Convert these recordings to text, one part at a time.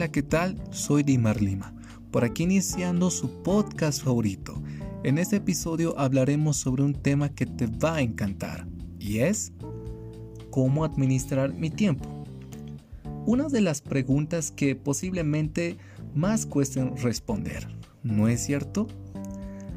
Hola, ¿qué tal? Soy Dimar Lima, por aquí iniciando su podcast favorito. En este episodio hablaremos sobre un tema que te va a encantar y es cómo administrar mi tiempo. Una de las preguntas que posiblemente más cuesten responder, ¿no es cierto?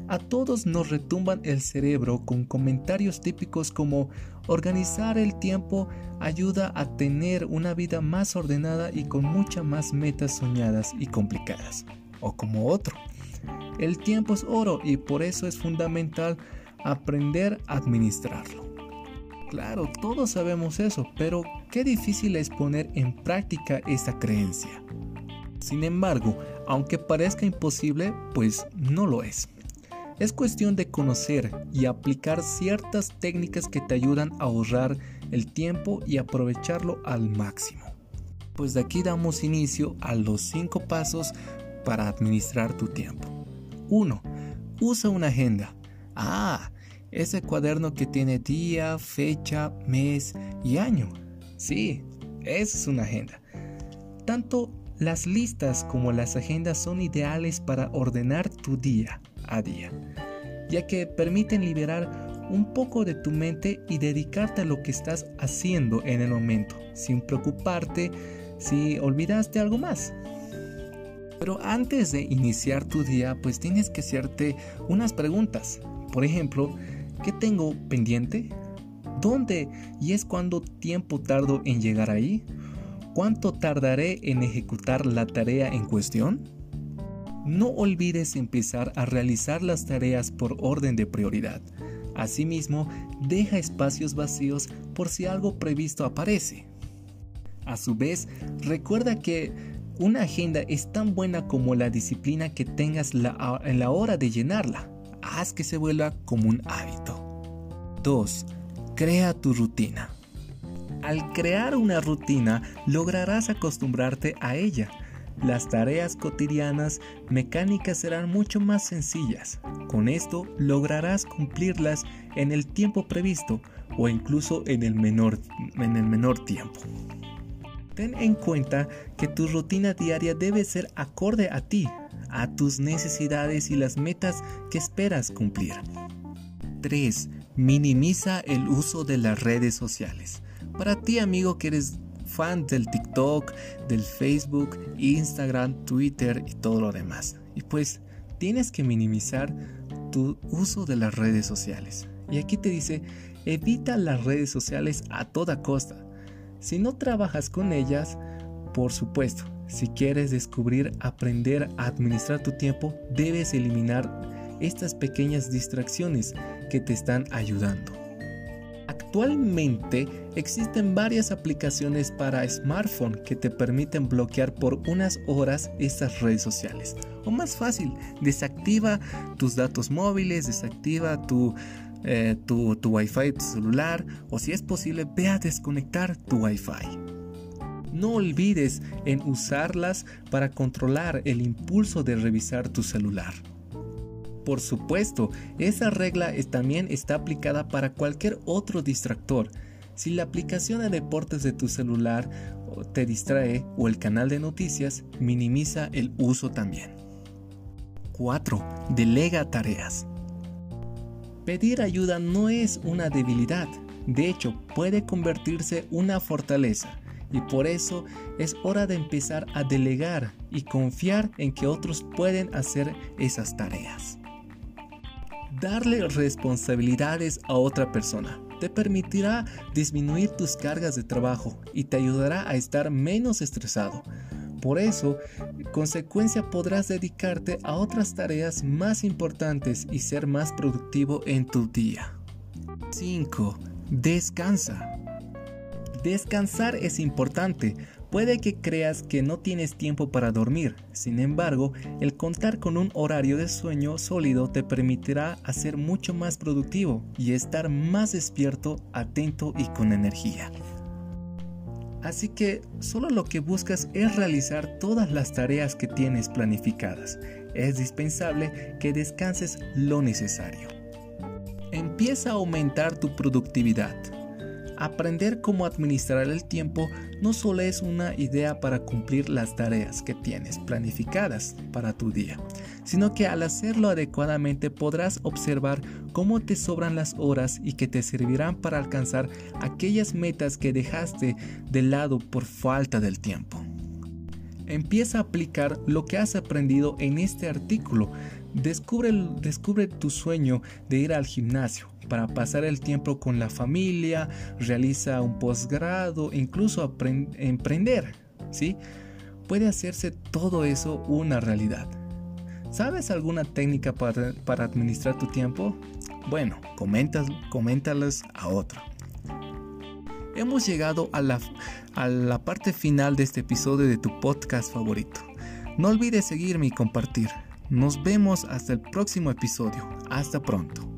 A todos nos retumban el cerebro con comentarios típicos como organizar el tiempo ayuda a tener una vida más ordenada y con muchas más metas soñadas y complicadas. O como otro, el tiempo es oro y por eso es fundamental aprender a administrarlo. Claro, todos sabemos eso, pero qué difícil es poner en práctica esta creencia. Sin embargo, aunque parezca imposible, pues no lo es. Es cuestión de conocer y aplicar ciertas técnicas que te ayudan a ahorrar el tiempo y aprovecharlo al máximo. Pues de aquí damos inicio a los 5 pasos para administrar tu tiempo. 1. Usa una agenda. Ah, ese cuaderno que tiene día, fecha, mes y año. Sí, esa es una agenda. Tanto las listas como las agendas son ideales para ordenar tu día a día, ya que permiten liberar un poco de tu mente y dedicarte a lo que estás haciendo en el momento, sin preocuparte si olvidaste algo más. Pero antes de iniciar tu día, pues tienes que hacerte unas preguntas. Por ejemplo, ¿qué tengo pendiente? ¿Dónde y es cuánto tiempo tardo en llegar ahí? ¿Cuánto tardaré en ejecutar la tarea en cuestión? No olvides empezar a realizar las tareas por orden de prioridad. Asimismo, deja espacios vacíos por si algo previsto aparece. A su vez, recuerda que una agenda es tan buena como la disciplina que tengas en la hora de llenarla. Haz que se vuelva como un hábito. 2. Crea tu rutina. Al crear una rutina, lograrás acostumbrarte a ella las tareas cotidianas mecánicas serán mucho más sencillas. Con esto lograrás cumplirlas en el tiempo previsto o incluso en el menor, en el menor tiempo. Ten en cuenta que tu rutina diaria debe ser acorde a ti, a tus necesidades y las metas que esperas cumplir. 3. Minimiza el uso de las redes sociales. Para ti amigo que eres fan del TikTok, del Facebook, Instagram, Twitter y todo lo demás. Y pues tienes que minimizar tu uso de las redes sociales. Y aquí te dice, evita las redes sociales a toda costa. Si no trabajas con ellas, por supuesto, si quieres descubrir, aprender a administrar tu tiempo, debes eliminar estas pequeñas distracciones que te están ayudando. Actualmente existen varias aplicaciones para smartphone que te permiten bloquear por unas horas estas redes sociales. O más fácil, desactiva tus datos móviles, desactiva tu, eh, tu, tu Wi-Fi tu celular o si es posible, ve a desconectar tu Wi-Fi. No olvides en usarlas para controlar el impulso de revisar tu celular. Por supuesto, esa regla también está aplicada para cualquier otro distractor. Si la aplicación de deportes de tu celular te distrae o el canal de noticias, minimiza el uso también. 4. Delega tareas. Pedir ayuda no es una debilidad, de hecho puede convertirse una fortaleza y por eso es hora de empezar a delegar y confiar en que otros pueden hacer esas tareas. Darle responsabilidades a otra persona te permitirá disminuir tus cargas de trabajo y te ayudará a estar menos estresado. Por eso, en consecuencia podrás dedicarte a otras tareas más importantes y ser más productivo en tu día. 5. Descansa. Descansar es importante Puede que creas que no tienes tiempo para dormir, sin embargo, el contar con un horario de sueño sólido te permitirá ser mucho más productivo y estar más despierto, atento y con energía. Así que solo lo que buscas es realizar todas las tareas que tienes planificadas. Es dispensable que descanses lo necesario. Empieza a aumentar tu productividad. Aprender cómo administrar el tiempo no solo es una idea para cumplir las tareas que tienes planificadas para tu día, sino que al hacerlo adecuadamente podrás observar cómo te sobran las horas y que te servirán para alcanzar aquellas metas que dejaste de lado por falta del tiempo. Empieza a aplicar lo que has aprendido en este artículo. Descubre, descubre tu sueño de ir al gimnasio para pasar el tiempo con la familia, realiza un posgrado, incluso emprender. ¿sí? Puede hacerse todo eso una realidad. ¿Sabes alguna técnica para, para administrar tu tiempo? Bueno, coméntalas a otro. Hemos llegado a la, a la parte final de este episodio de tu podcast favorito. No olvides seguirme y compartir. Nos vemos hasta el próximo episodio. Hasta pronto.